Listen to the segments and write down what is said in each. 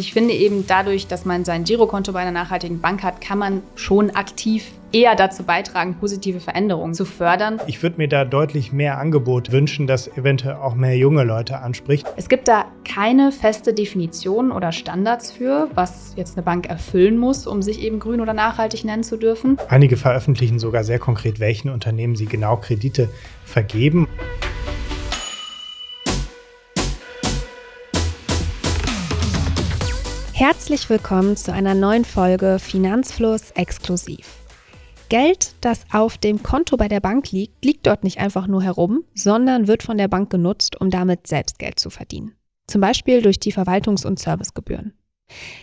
Ich finde eben dadurch, dass man sein Girokonto bei einer nachhaltigen Bank hat, kann man schon aktiv eher dazu beitragen, positive Veränderungen zu fördern. Ich würde mir da deutlich mehr Angebot wünschen, das eventuell auch mehr junge Leute anspricht. Es gibt da keine feste Definition oder Standards für, was jetzt eine Bank erfüllen muss, um sich eben grün oder nachhaltig nennen zu dürfen. Einige veröffentlichen sogar sehr konkret, welchen Unternehmen sie genau Kredite vergeben. Herzlich willkommen zu einer neuen Folge Finanzfluss exklusiv. Geld, das auf dem Konto bei der Bank liegt, liegt dort nicht einfach nur herum, sondern wird von der Bank genutzt, um damit selbst Geld zu verdienen. Zum Beispiel durch die Verwaltungs- und Servicegebühren.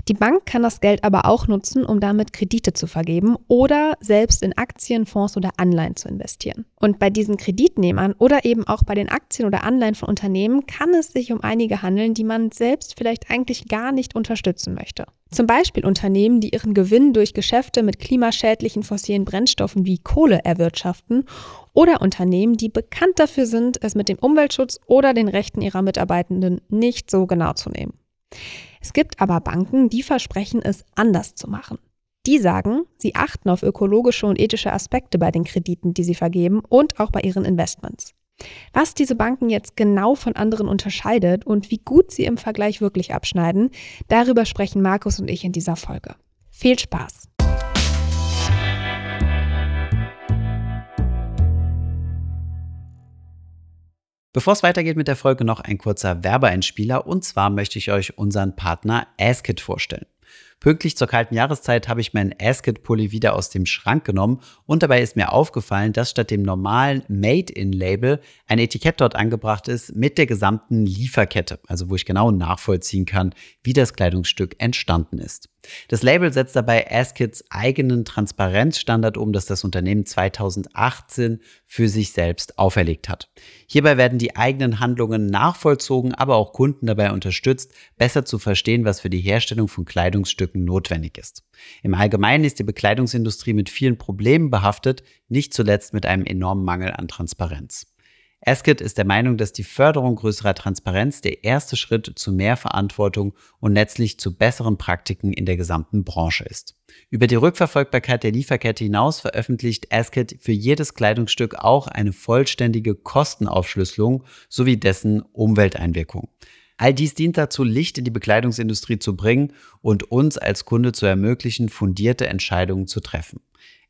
Die Bank kann das Geld aber auch nutzen, um damit Kredite zu vergeben oder selbst in Aktien, Fonds oder Anleihen zu investieren. Und bei diesen Kreditnehmern oder eben auch bei den Aktien oder Anleihen von Unternehmen kann es sich um einige handeln, die man selbst vielleicht eigentlich gar nicht unterstützen möchte. Zum Beispiel Unternehmen, die ihren Gewinn durch Geschäfte mit klimaschädlichen fossilen Brennstoffen wie Kohle erwirtschaften oder Unternehmen, die bekannt dafür sind, es mit dem Umweltschutz oder den Rechten ihrer Mitarbeitenden nicht so genau zu nehmen. Es gibt aber Banken, die versprechen, es anders zu machen. Die sagen, sie achten auf ökologische und ethische Aspekte bei den Krediten, die sie vergeben und auch bei ihren Investments. Was diese Banken jetzt genau von anderen unterscheidet und wie gut sie im Vergleich wirklich abschneiden, darüber sprechen Markus und ich in dieser Folge. Viel Spaß! Bevor es weitergeht mit der Folge, noch ein kurzer Werbeeinspieler. Und zwar möchte ich euch unseren Partner Askit vorstellen. Pünktlich zur kalten Jahreszeit habe ich meinen Askit-Pulli wieder aus dem Schrank genommen und dabei ist mir aufgefallen, dass statt dem normalen Made-in-Label ein Etikett dort angebracht ist mit der gesamten Lieferkette, also wo ich genau nachvollziehen kann, wie das Kleidungsstück entstanden ist. Das Label setzt dabei Askits eigenen Transparenzstandard um, das das Unternehmen 2018 für sich selbst auferlegt hat. Hierbei werden die eigenen Handlungen nachvollzogen, aber auch Kunden dabei unterstützt, besser zu verstehen, was für die Herstellung von Kleidungsstücken notwendig ist. Im Allgemeinen ist die Bekleidungsindustrie mit vielen Problemen behaftet, nicht zuletzt mit einem enormen Mangel an Transparenz. Askit ist der Meinung, dass die Förderung größerer Transparenz der erste Schritt zu mehr Verantwortung und letztlich zu besseren Praktiken in der gesamten Branche ist. Über die Rückverfolgbarkeit der Lieferkette hinaus veröffentlicht Askit für jedes Kleidungsstück auch eine vollständige Kostenaufschlüsselung sowie dessen Umwelteinwirkung. All dies dient dazu, Licht in die Bekleidungsindustrie zu bringen und uns als Kunde zu ermöglichen, fundierte Entscheidungen zu treffen.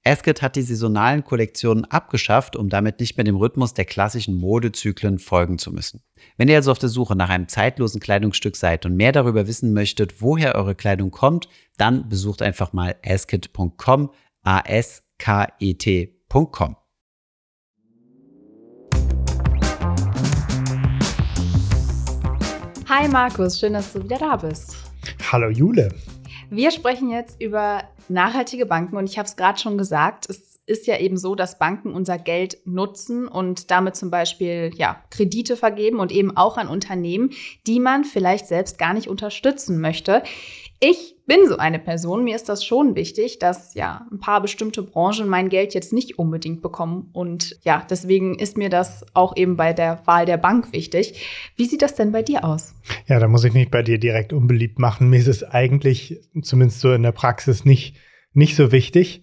Asket hat die saisonalen Kollektionen abgeschafft, um damit nicht mehr dem Rhythmus der klassischen Modezyklen folgen zu müssen. Wenn ihr also auf der Suche nach einem zeitlosen Kleidungsstück seid und mehr darüber wissen möchtet, woher eure Kleidung kommt, dann besucht einfach mal asket.com, a s k e t.com. Hi Markus, schön, dass du wieder da bist. Hallo Jule. Wir sprechen jetzt über nachhaltige Banken und ich habe es gerade schon gesagt, es ist ja eben so, dass Banken unser Geld nutzen und damit zum Beispiel ja, Kredite vergeben und eben auch an Unternehmen, die man vielleicht selbst gar nicht unterstützen möchte. Ich bin so eine Person. Mir ist das schon wichtig, dass ja ein paar bestimmte Branchen mein Geld jetzt nicht unbedingt bekommen. Und ja, deswegen ist mir das auch eben bei der Wahl der Bank wichtig. Wie sieht das denn bei dir aus? Ja, da muss ich mich bei dir direkt unbeliebt machen. Mir ist es eigentlich, zumindest so in der Praxis, nicht, nicht so wichtig.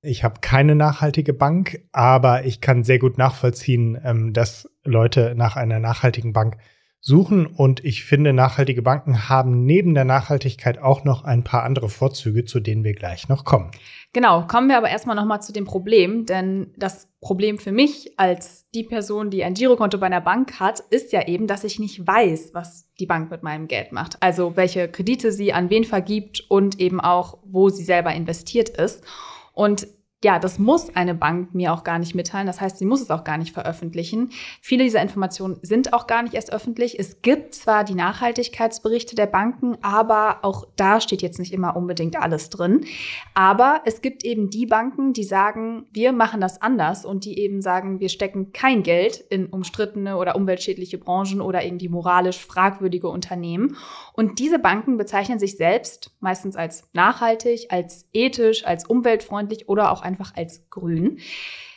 Ich habe keine nachhaltige Bank, aber ich kann sehr gut nachvollziehen, ähm, dass Leute nach einer nachhaltigen Bank suchen. Und ich finde, nachhaltige Banken haben neben der Nachhaltigkeit auch noch ein paar andere Vorzüge, zu denen wir gleich noch kommen. Genau, kommen wir aber erstmal nochmal zu dem Problem, denn das Problem für mich als die Person, die ein Girokonto bei einer Bank hat, ist ja eben, dass ich nicht weiß, was die Bank mit meinem Geld macht. Also welche Kredite sie an wen vergibt und eben auch, wo sie selber investiert ist. Und ja, das muss eine Bank mir auch gar nicht mitteilen. Das heißt, sie muss es auch gar nicht veröffentlichen. Viele dieser Informationen sind auch gar nicht erst öffentlich. Es gibt zwar die Nachhaltigkeitsberichte der Banken, aber auch da steht jetzt nicht immer unbedingt alles drin. Aber es gibt eben die Banken, die sagen, wir machen das anders und die eben sagen, wir stecken kein Geld in umstrittene oder umweltschädliche Branchen oder irgendwie moralisch fragwürdige Unternehmen. Und diese Banken bezeichnen sich selbst meistens als nachhaltig, als ethisch, als umweltfreundlich oder auch einfach als grün.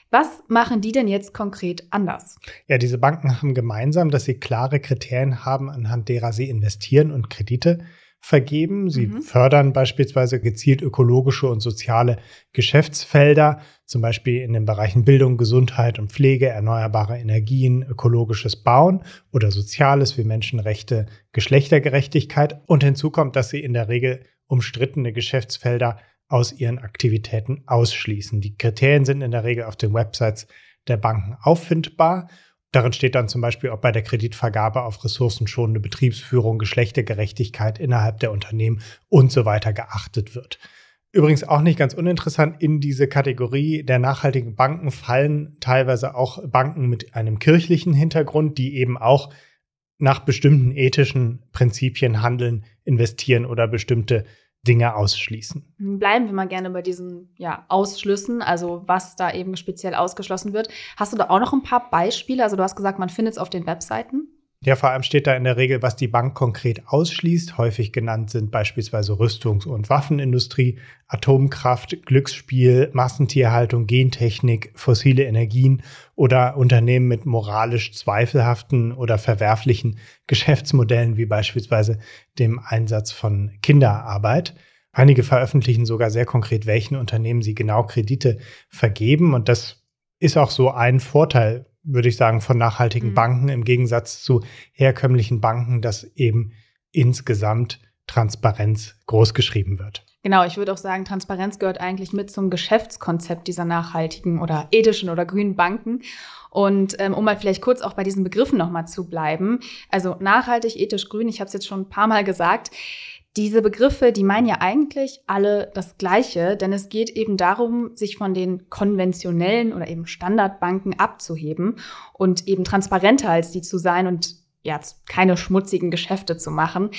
Was machen die denn jetzt konkret anders? Ja, diese Banken haben gemeinsam, dass sie klare Kriterien haben, anhand derer sie investieren und Kredite vergeben. Sie mhm. fördern beispielsweise gezielt ökologische und soziale Geschäftsfelder, zum Beispiel in den Bereichen Bildung, Gesundheit und Pflege, erneuerbare Energien, ökologisches Bauen oder Soziales wie Menschenrechte, Geschlechtergerechtigkeit. Und hinzu kommt, dass sie in der Regel umstrittene Geschäftsfelder aus ihren Aktivitäten ausschließen. Die Kriterien sind in der Regel auf den Websites der Banken auffindbar Darin steht dann zum Beispiel, ob bei der Kreditvergabe auf ressourcenschonende Betriebsführung, Geschlechtergerechtigkeit innerhalb der Unternehmen und so weiter geachtet wird. Übrigens auch nicht ganz uninteressant, in diese Kategorie der nachhaltigen Banken fallen teilweise auch Banken mit einem kirchlichen Hintergrund, die eben auch nach bestimmten ethischen Prinzipien handeln, investieren oder bestimmte Dinge ausschließen. Bleiben wir mal gerne bei diesen ja, Ausschlüssen, also was da eben speziell ausgeschlossen wird. Hast du da auch noch ein paar Beispiele? Also du hast gesagt, man findet es auf den Webseiten. Ja, vor allem steht da in der Regel, was die Bank konkret ausschließt. Häufig genannt sind beispielsweise Rüstungs- und Waffenindustrie, Atomkraft, Glücksspiel, Massentierhaltung, Gentechnik, fossile Energien oder Unternehmen mit moralisch zweifelhaften oder verwerflichen Geschäftsmodellen wie beispielsweise dem Einsatz von Kinderarbeit. Einige veröffentlichen sogar sehr konkret, welchen Unternehmen sie genau Kredite vergeben. Und das ist auch so ein Vorteil würde ich sagen, von nachhaltigen mhm. Banken im Gegensatz zu herkömmlichen Banken, dass eben insgesamt Transparenz großgeschrieben wird. Genau, ich würde auch sagen, Transparenz gehört eigentlich mit zum Geschäftskonzept dieser nachhaltigen oder ethischen oder grünen Banken. Und ähm, um mal vielleicht kurz auch bei diesen Begriffen nochmal zu bleiben, also nachhaltig, ethisch, grün, ich habe es jetzt schon ein paar Mal gesagt, diese Begriffe, die meinen ja eigentlich alle das Gleiche, denn es geht eben darum, sich von den konventionellen oder eben Standardbanken abzuheben und eben transparenter als die zu sein und ja, keine schmutzigen Geschäfte zu machen.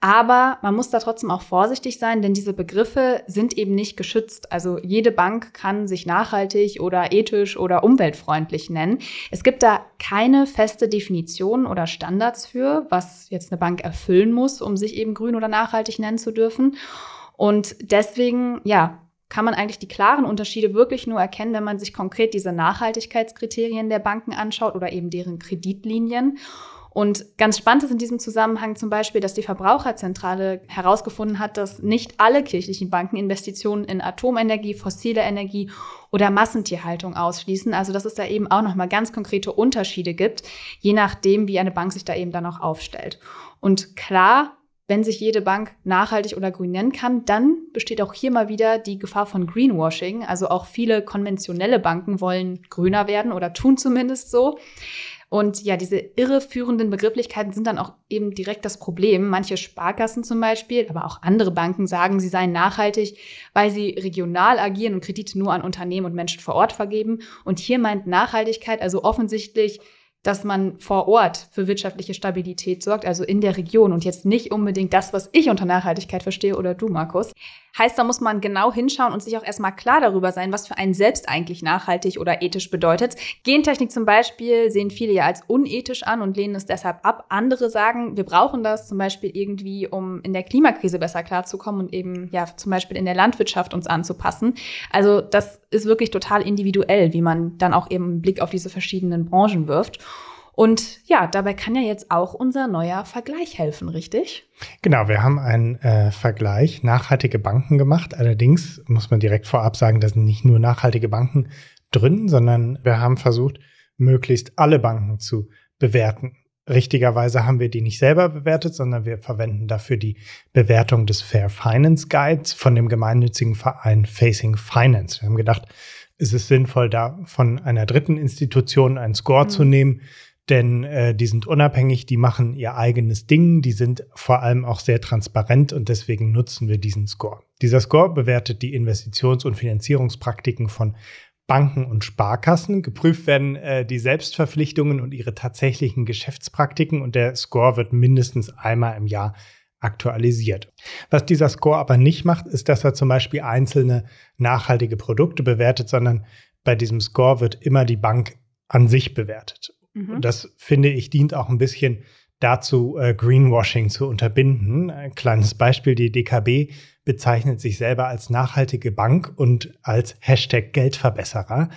Aber man muss da trotzdem auch vorsichtig sein, denn diese Begriffe sind eben nicht geschützt. Also jede Bank kann sich nachhaltig oder ethisch oder umweltfreundlich nennen. Es gibt da keine feste Definition oder Standards für, was jetzt eine Bank erfüllen muss, um sich eben grün oder nachhaltig nennen zu dürfen. Und deswegen, ja, kann man eigentlich die klaren Unterschiede wirklich nur erkennen, wenn man sich konkret diese Nachhaltigkeitskriterien der Banken anschaut oder eben deren Kreditlinien. Und ganz spannend ist in diesem Zusammenhang zum Beispiel, dass die Verbraucherzentrale herausgefunden hat, dass nicht alle kirchlichen Banken Investitionen in Atomenergie, fossile Energie oder Massentierhaltung ausschließen. Also dass es da eben auch nochmal ganz konkrete Unterschiede gibt, je nachdem, wie eine Bank sich da eben dann auch aufstellt. Und klar, wenn sich jede Bank nachhaltig oder grün nennen kann, dann besteht auch hier mal wieder die Gefahr von Greenwashing. Also auch viele konventionelle Banken wollen grüner werden oder tun zumindest so. Und ja, diese irreführenden Begrifflichkeiten sind dann auch eben direkt das Problem. Manche Sparkassen zum Beispiel, aber auch andere Banken sagen, sie seien nachhaltig, weil sie regional agieren und Kredite nur an Unternehmen und Menschen vor Ort vergeben. Und hier meint Nachhaltigkeit also offensichtlich dass man vor Ort für wirtschaftliche Stabilität sorgt, also in der Region und jetzt nicht unbedingt das, was ich unter Nachhaltigkeit verstehe oder du, Markus. Heißt, da muss man genau hinschauen und sich auch erstmal klar darüber sein, was für einen selbst eigentlich nachhaltig oder ethisch bedeutet. Gentechnik zum Beispiel sehen viele ja als unethisch an und lehnen es deshalb ab. Andere sagen, wir brauchen das zum Beispiel irgendwie, um in der Klimakrise besser klarzukommen und eben ja zum Beispiel in der Landwirtschaft uns anzupassen. Also das ist wirklich total individuell, wie man dann auch eben einen Blick auf diese verschiedenen Branchen wirft. Und ja, dabei kann ja jetzt auch unser neuer Vergleich helfen, richtig? Genau, wir haben einen äh, Vergleich nachhaltige Banken gemacht. Allerdings muss man direkt vorab sagen, da sind nicht nur nachhaltige Banken drin, sondern wir haben versucht, möglichst alle Banken zu bewerten. Richtigerweise haben wir die nicht selber bewertet, sondern wir verwenden dafür die Bewertung des Fair Finance Guides von dem gemeinnützigen Verein Facing Finance. Wir haben gedacht, es ist sinnvoll, da von einer dritten Institution einen Score mhm. zu nehmen, denn äh, die sind unabhängig, die machen ihr eigenes Ding, die sind vor allem auch sehr transparent und deswegen nutzen wir diesen Score. Dieser Score bewertet die Investitions- und Finanzierungspraktiken von Banken und Sparkassen. Geprüft werden äh, die Selbstverpflichtungen und ihre tatsächlichen Geschäftspraktiken und der Score wird mindestens einmal im Jahr aktualisiert. Was dieser Score aber nicht macht, ist, dass er zum Beispiel einzelne nachhaltige Produkte bewertet, sondern bei diesem Score wird immer die Bank an sich bewertet. Mhm. Das finde ich dient auch ein bisschen dazu, äh, Greenwashing zu unterbinden. Ein kleines Beispiel, die DKB bezeichnet sich selber als nachhaltige Bank und als Hashtag Geldverbesserer.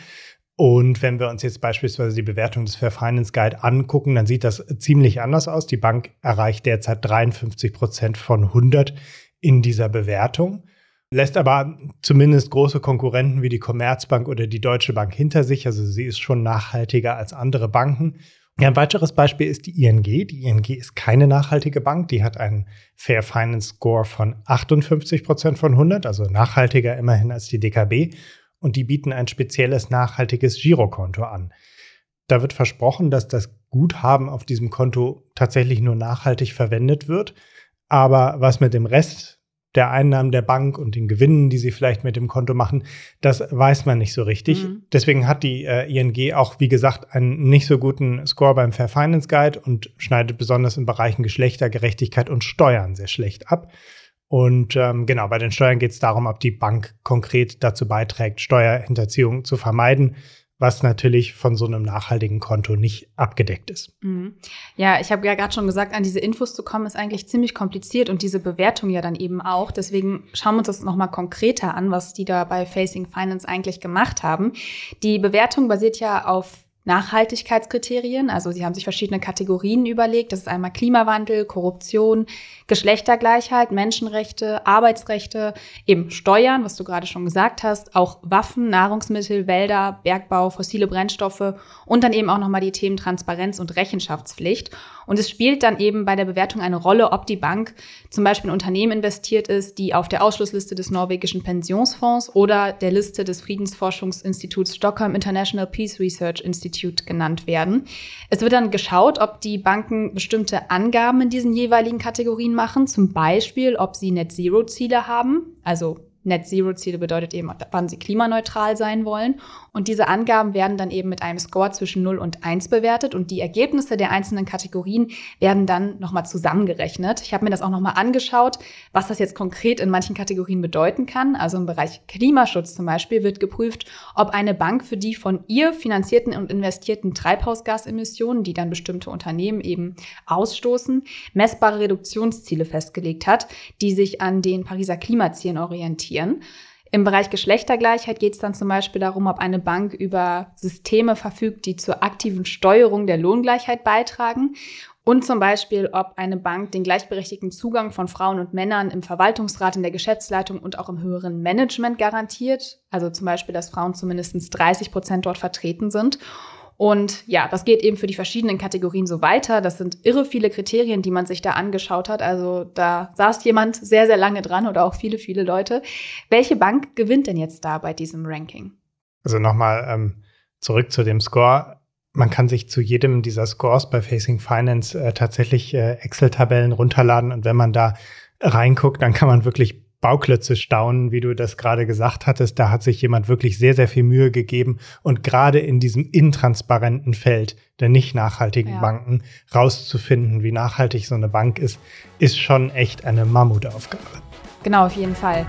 Und wenn wir uns jetzt beispielsweise die Bewertung des Fair Finance Guide angucken, dann sieht das ziemlich anders aus. Die Bank erreicht derzeit 53 Prozent von 100 in dieser Bewertung, lässt aber zumindest große Konkurrenten wie die Commerzbank oder die Deutsche Bank hinter sich. Also sie ist schon nachhaltiger als andere Banken. Ein weiteres Beispiel ist die ING. Die ING ist keine nachhaltige Bank. Die hat einen Fair Finance Score von 58 Prozent von 100, also nachhaltiger immerhin als die DKB und die bieten ein spezielles nachhaltiges Girokonto an. Da wird versprochen, dass das Guthaben auf diesem Konto tatsächlich nur nachhaltig verwendet wird. Aber was mit dem Rest der Einnahmen der Bank und den Gewinnen, die sie vielleicht mit dem Konto machen, das weiß man nicht so richtig. Mhm. Deswegen hat die äh, ING auch, wie gesagt, einen nicht so guten Score beim Fair Finance Guide und schneidet besonders in Bereichen Geschlechtergerechtigkeit und Steuern sehr schlecht ab. Und ähm, genau, bei den Steuern geht es darum, ob die Bank konkret dazu beiträgt, Steuerhinterziehung zu vermeiden, was natürlich von so einem nachhaltigen Konto nicht abgedeckt ist. Mhm. Ja, ich habe ja gerade schon gesagt, an diese Infos zu kommen, ist eigentlich ziemlich kompliziert und diese Bewertung ja dann eben auch. Deswegen schauen wir uns das nochmal konkreter an, was die da bei Facing Finance eigentlich gemacht haben. Die Bewertung basiert ja auf Nachhaltigkeitskriterien. Also sie haben sich verschiedene Kategorien überlegt. Das ist einmal Klimawandel, Korruption, Geschlechtergleichheit, Menschenrechte, Arbeitsrechte, eben Steuern, was du gerade schon gesagt hast, auch Waffen, Nahrungsmittel, Wälder, Bergbau, fossile Brennstoffe und dann eben auch nochmal die Themen Transparenz und Rechenschaftspflicht. Und es spielt dann eben bei der Bewertung eine Rolle, ob die Bank zum Beispiel in Unternehmen investiert ist, die auf der Ausschlussliste des norwegischen Pensionsfonds oder der Liste des Friedensforschungsinstituts Stockholm International Peace Research Institute genannt werden. Es wird dann geschaut, ob die Banken bestimmte Angaben in diesen jeweiligen Kategorien machen, zum Beispiel, ob sie Net-Zero-Ziele haben, also Net Zero Ziele bedeutet eben, wann sie klimaneutral sein wollen. Und diese Angaben werden dann eben mit einem Score zwischen 0 und 1 bewertet und die Ergebnisse der einzelnen Kategorien werden dann nochmal zusammengerechnet. Ich habe mir das auch nochmal angeschaut, was das jetzt konkret in manchen Kategorien bedeuten kann. Also im Bereich Klimaschutz zum Beispiel wird geprüft, ob eine Bank für die von ihr finanzierten und investierten Treibhausgasemissionen, die dann bestimmte Unternehmen eben ausstoßen, messbare Reduktionsziele festgelegt hat, die sich an den Pariser Klimazielen orientieren. Im Bereich Geschlechtergleichheit geht es dann zum Beispiel darum, ob eine Bank über Systeme verfügt, die zur aktiven Steuerung der Lohngleichheit beitragen. Und zum Beispiel, ob eine Bank den gleichberechtigten Zugang von Frauen und Männern im Verwaltungsrat, in der Geschäftsleitung und auch im höheren Management garantiert. Also zum Beispiel, dass Frauen zumindest 30 Prozent dort vertreten sind. Und ja, das geht eben für die verschiedenen Kategorien so weiter. Das sind irre viele Kriterien, die man sich da angeschaut hat. Also da saß jemand sehr, sehr lange dran oder auch viele, viele Leute. Welche Bank gewinnt denn jetzt da bei diesem Ranking? Also nochmal ähm, zurück zu dem Score. Man kann sich zu jedem dieser Scores bei Facing Finance äh, tatsächlich äh, Excel-Tabellen runterladen und wenn man da reinguckt, dann kann man wirklich Bauklötze staunen, wie du das gerade gesagt hattest. Da hat sich jemand wirklich sehr, sehr viel Mühe gegeben und gerade in diesem intransparenten Feld der nicht nachhaltigen ja. Banken rauszufinden, wie nachhaltig so eine Bank ist, ist schon echt eine Mammutaufgabe. Genau, auf jeden Fall.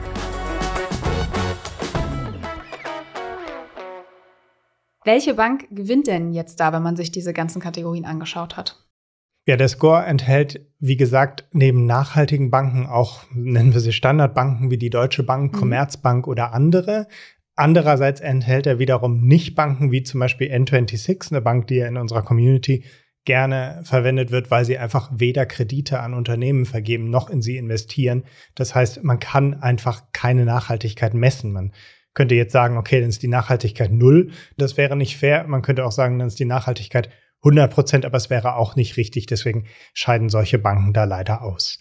Welche Bank gewinnt denn jetzt da, wenn man sich diese ganzen Kategorien angeschaut hat? Ja, der Score enthält, wie gesagt, neben nachhaltigen Banken auch, nennen wir sie Standardbanken wie die Deutsche Bank, mhm. Commerzbank oder andere. Andererseits enthält er wiederum Nicht-Banken wie zum Beispiel N26, eine Bank, die ja in unserer Community gerne verwendet wird, weil sie einfach weder Kredite an Unternehmen vergeben noch in sie investieren. Das heißt, man kann einfach keine Nachhaltigkeit messen. Man könnte jetzt sagen, okay, dann ist die Nachhaltigkeit null. Das wäre nicht fair. Man könnte auch sagen, dann ist die Nachhaltigkeit 100 Prozent, aber es wäre auch nicht richtig. Deswegen scheiden solche Banken da leider aus.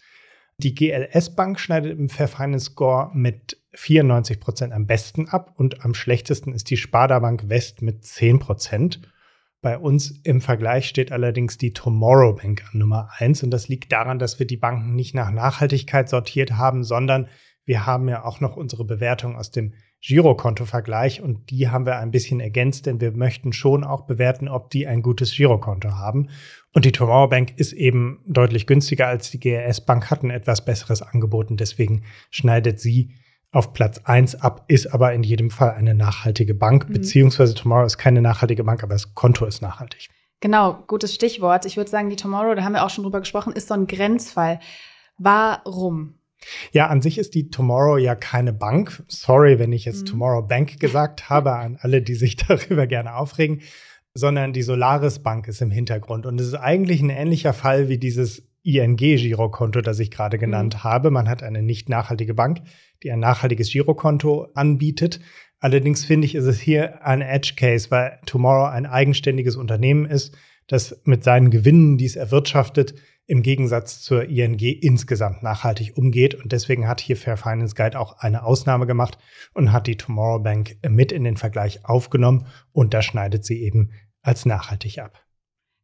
Die GLS Bank schneidet im Fair Finance Score mit 94 Prozent am besten ab und am schlechtesten ist die Sparda Bank West mit 10 Prozent. Bei uns im Vergleich steht allerdings die Tomorrow Bank an Nummer 1 und das liegt daran, dass wir die Banken nicht nach Nachhaltigkeit sortiert haben, sondern wir haben ja auch noch unsere Bewertung aus dem Girokonto-Vergleich und die haben wir ein bisschen ergänzt, denn wir möchten schon auch bewerten, ob die ein gutes Girokonto haben. Und die Tomorrow Bank ist eben deutlich günstiger als die GRS Bank, hat ein etwas besseres Angebot und deswegen schneidet sie auf Platz 1 ab, ist aber in jedem Fall eine nachhaltige Bank, mhm. beziehungsweise Tomorrow ist keine nachhaltige Bank, aber das Konto ist nachhaltig. Genau, gutes Stichwort. Ich würde sagen, die Tomorrow, da haben wir auch schon drüber gesprochen, ist so ein Grenzfall. Warum? Ja, an sich ist die Tomorrow ja keine Bank. Sorry, wenn ich jetzt mhm. Tomorrow Bank gesagt habe, an alle, die sich darüber gerne aufregen, sondern die Solaris Bank ist im Hintergrund. Und es ist eigentlich ein ähnlicher Fall wie dieses ING-Girokonto, das ich gerade genannt mhm. habe. Man hat eine nicht nachhaltige Bank, die ein nachhaltiges Girokonto anbietet. Allerdings finde ich, ist es hier ein Edge Case, weil Tomorrow ein eigenständiges Unternehmen ist, das mit seinen Gewinnen, die es erwirtschaftet, im Gegensatz zur ING insgesamt nachhaltig umgeht. Und deswegen hat hier Fair Finance Guide auch eine Ausnahme gemacht und hat die Tomorrow Bank mit in den Vergleich aufgenommen und da schneidet sie eben als nachhaltig ab.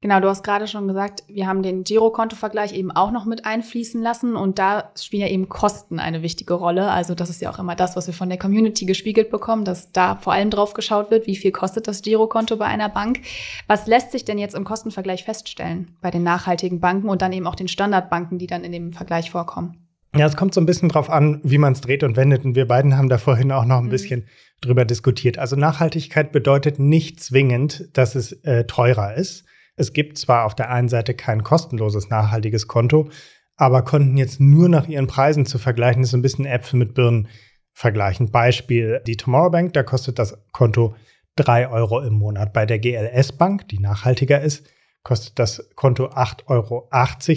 Genau, du hast gerade schon gesagt, wir haben den Girokontovergleich eben auch noch mit einfließen lassen und da spielen ja eben Kosten eine wichtige Rolle. Also das ist ja auch immer das, was wir von der Community gespiegelt bekommen, dass da vor allem drauf geschaut wird, wie viel kostet das Girokonto bei einer Bank. Was lässt sich denn jetzt im Kostenvergleich feststellen bei den nachhaltigen Banken und dann eben auch den Standardbanken, die dann in dem Vergleich vorkommen? Ja, es kommt so ein bisschen drauf an, wie man es dreht und wendet. Und wir beiden haben da vorhin auch noch ein mhm. bisschen drüber diskutiert. Also Nachhaltigkeit bedeutet nicht zwingend, dass es äh, teurer ist es gibt zwar auf der einen Seite kein kostenloses nachhaltiges Konto, aber konnten jetzt nur nach ihren Preisen zu vergleichen, ist so ein bisschen Äpfel mit Birnen vergleichen. Beispiel die Tomorrow Bank, da kostet das Konto 3 Euro im Monat. Bei der GLS Bank, die nachhaltiger ist, kostet das Konto 8,80 Euro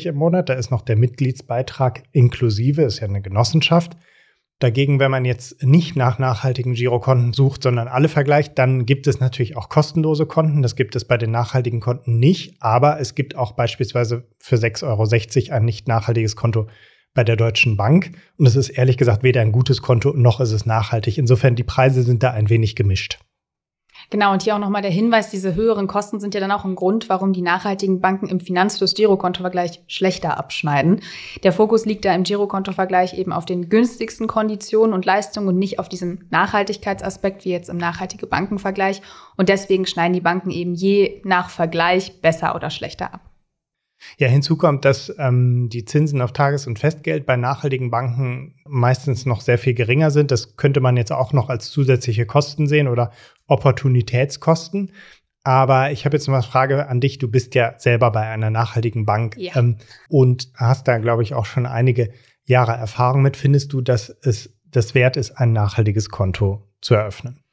im Monat. Da ist noch der Mitgliedsbeitrag inklusive, ist ja eine Genossenschaft. Dagegen, wenn man jetzt nicht nach nachhaltigen Girokonten sucht, sondern alle vergleicht, dann gibt es natürlich auch kostenlose Konten. Das gibt es bei den nachhaltigen Konten nicht. Aber es gibt auch beispielsweise für 6,60 Euro ein nicht nachhaltiges Konto bei der Deutschen Bank. Und es ist ehrlich gesagt weder ein gutes Konto noch ist es nachhaltig. Insofern die Preise sind da ein wenig gemischt. Genau, und hier auch nochmal der Hinweis, diese höheren Kosten sind ja dann auch ein Grund, warum die nachhaltigen Banken im Finanzfluss-Girokontovergleich schlechter abschneiden. Der Fokus liegt da im Girokontovergleich eben auf den günstigsten Konditionen und Leistungen und nicht auf diesem Nachhaltigkeitsaspekt wie jetzt im nachhaltige Bankenvergleich. Und deswegen schneiden die Banken eben je nach Vergleich besser oder schlechter ab. Ja, hinzu kommt, dass ähm, die Zinsen auf Tages- und Festgeld bei nachhaltigen Banken meistens noch sehr viel geringer sind. Das könnte man jetzt auch noch als zusätzliche Kosten sehen oder Opportunitätskosten. Aber ich habe jetzt noch eine Frage an dich. Du bist ja selber bei einer nachhaltigen Bank ja. ähm, und hast da, glaube ich, auch schon einige Jahre Erfahrung mit. Findest du, dass es das wert ist, ein nachhaltiges Konto zu eröffnen?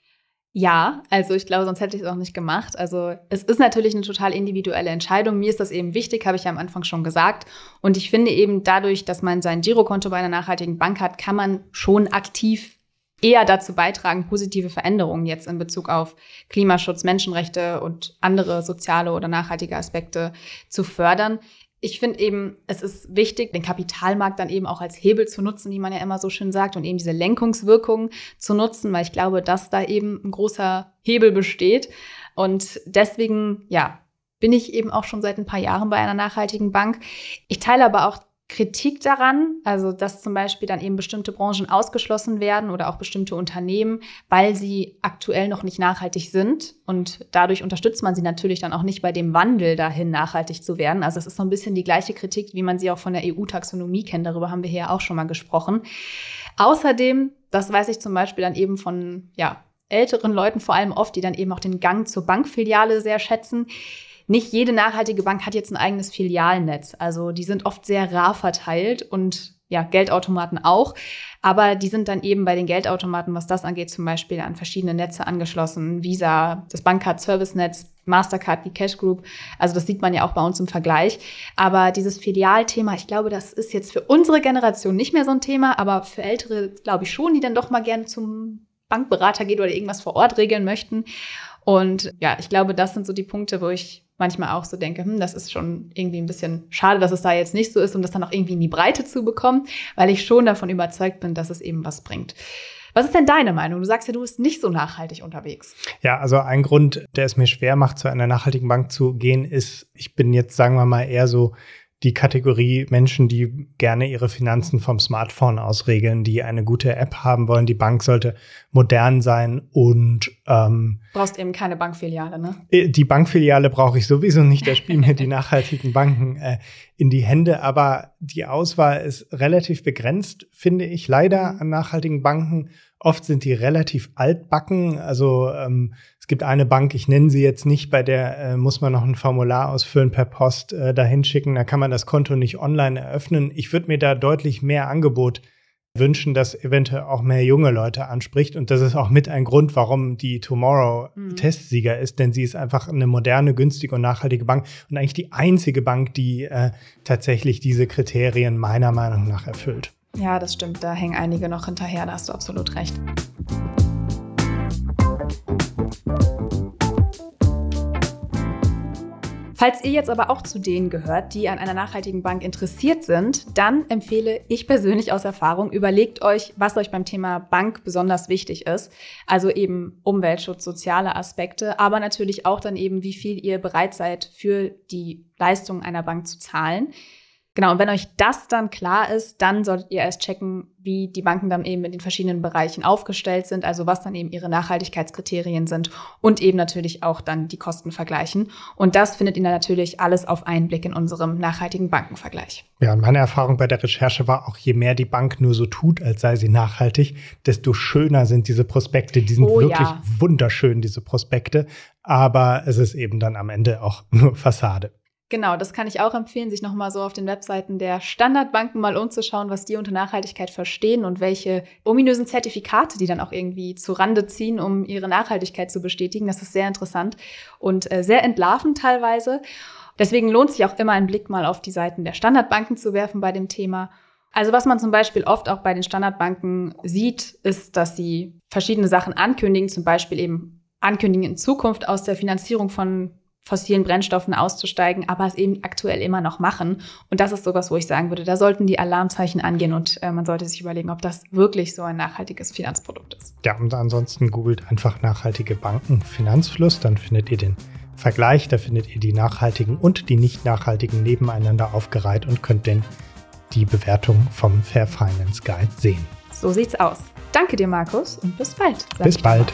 Ja, also ich glaube, sonst hätte ich es auch nicht gemacht. Also es ist natürlich eine total individuelle Entscheidung. Mir ist das eben wichtig, habe ich ja am Anfang schon gesagt. Und ich finde eben dadurch, dass man sein Girokonto bei einer nachhaltigen Bank hat, kann man schon aktiv eher dazu beitragen, positive Veränderungen jetzt in Bezug auf Klimaschutz, Menschenrechte und andere soziale oder nachhaltige Aspekte zu fördern ich finde eben, es ist wichtig, den Kapitalmarkt dann eben auch als Hebel zu nutzen, wie man ja immer so schön sagt, und eben diese Lenkungswirkung zu nutzen, weil ich glaube, dass da eben ein großer Hebel besteht. Und deswegen, ja, bin ich eben auch schon seit ein paar Jahren bei einer nachhaltigen Bank. Ich teile aber auch Kritik daran, also dass zum Beispiel dann eben bestimmte Branchen ausgeschlossen werden oder auch bestimmte Unternehmen, weil sie aktuell noch nicht nachhaltig sind. Und dadurch unterstützt man sie natürlich dann auch nicht bei dem Wandel dahin, nachhaltig zu werden. Also es ist so ein bisschen die gleiche Kritik, wie man sie auch von der EU-Taxonomie kennt. Darüber haben wir hier auch schon mal gesprochen. Außerdem, das weiß ich zum Beispiel dann eben von ja, älteren Leuten vor allem oft, die dann eben auch den Gang zur Bankfiliale sehr schätzen nicht jede nachhaltige Bank hat jetzt ein eigenes Filialnetz. Also die sind oft sehr rar verteilt und ja, Geldautomaten auch. Aber die sind dann eben bei den Geldautomaten, was das angeht, zum Beispiel an verschiedene Netze angeschlossen. Visa, das Bankcard Service Netz, Mastercard, die Cash Group. Also das sieht man ja auch bei uns im Vergleich. Aber dieses Filialthema, ich glaube, das ist jetzt für unsere Generation nicht mehr so ein Thema, aber für Ältere glaube ich schon, die dann doch mal gerne zum Bankberater geht oder irgendwas vor Ort regeln möchten. Und ja, ich glaube, das sind so die Punkte, wo ich manchmal auch so denke, hm, das ist schon irgendwie ein bisschen schade, dass es da jetzt nicht so ist, um das dann auch irgendwie in die Breite zu bekommen, weil ich schon davon überzeugt bin, dass es eben was bringt. Was ist denn deine Meinung? Du sagst ja, du bist nicht so nachhaltig unterwegs. Ja, also ein Grund, der es mir schwer macht, zu einer nachhaltigen Bank zu gehen, ist, ich bin jetzt, sagen wir mal, eher so die Kategorie Menschen, die gerne ihre Finanzen vom Smartphone ausregeln, die eine gute App haben wollen. Die Bank sollte modern sein und ähm, brauchst eben keine Bankfiliale, ne? Äh, die Bankfiliale brauche ich sowieso nicht. Da spielen mir die nachhaltigen Banken äh, in die Hände. Aber die Auswahl ist relativ begrenzt, finde ich leider mhm. an nachhaltigen Banken. Oft sind die relativ altbacken. Also ähm, es gibt eine Bank, ich nenne sie jetzt nicht, bei der äh, muss man noch ein Formular ausfüllen per Post äh, dahin schicken. Da kann man das Konto nicht online eröffnen. Ich würde mir da deutlich mehr Angebot wünschen, dass eventuell auch mehr junge Leute anspricht. Und das ist auch mit ein Grund, warum die Tomorrow mhm. Testsieger ist, denn sie ist einfach eine moderne, günstige und nachhaltige Bank und eigentlich die einzige Bank, die äh, tatsächlich diese Kriterien meiner Meinung nach erfüllt. Ja, das stimmt. Da hängen einige noch hinterher, da hast du absolut recht. Falls ihr jetzt aber auch zu denen gehört, die an einer nachhaltigen Bank interessiert sind, dann empfehle ich persönlich aus Erfahrung, überlegt euch, was euch beim Thema Bank besonders wichtig ist. Also eben Umweltschutz, soziale Aspekte, aber natürlich auch dann eben, wie viel ihr bereit seid, für die Leistung einer Bank zu zahlen. Genau, und wenn euch das dann klar ist, dann solltet ihr erst checken, wie die Banken dann eben in den verschiedenen Bereichen aufgestellt sind, also was dann eben ihre Nachhaltigkeitskriterien sind und eben natürlich auch dann die Kosten vergleichen. Und das findet ihr dann natürlich alles auf einen Blick in unserem nachhaltigen Bankenvergleich. Ja, und meine Erfahrung bei der Recherche war auch, je mehr die Bank nur so tut, als sei sie nachhaltig, desto schöner sind diese Prospekte. Die sind oh, wirklich ja. wunderschön, diese Prospekte. Aber es ist eben dann am Ende auch nur Fassade. Genau, das kann ich auch empfehlen, sich nochmal so auf den Webseiten der Standardbanken mal umzuschauen, was die unter Nachhaltigkeit verstehen und welche ominösen Zertifikate die dann auch irgendwie zu Rande ziehen, um ihre Nachhaltigkeit zu bestätigen. Das ist sehr interessant und äh, sehr entlarvend teilweise. Deswegen lohnt sich auch immer ein Blick mal auf die Seiten der Standardbanken zu werfen bei dem Thema. Also was man zum Beispiel oft auch bei den Standardbanken sieht, ist, dass sie verschiedene Sachen ankündigen, zum Beispiel eben ankündigen, in Zukunft aus der Finanzierung von fossilen Brennstoffen auszusteigen, aber es eben aktuell immer noch machen. Und das ist sowas, wo ich sagen würde, da sollten die Alarmzeichen angehen und äh, man sollte sich überlegen, ob das wirklich so ein nachhaltiges Finanzprodukt ist. Ja, und ansonsten googelt einfach nachhaltige Banken Finanzfluss, dann findet ihr den Vergleich, da findet ihr die nachhaltigen und die nicht nachhaltigen nebeneinander aufgereiht und könnt dann die Bewertung vom Fair Finance Guide sehen. So sieht's aus. Danke dir, Markus, und bis bald. Bis bald.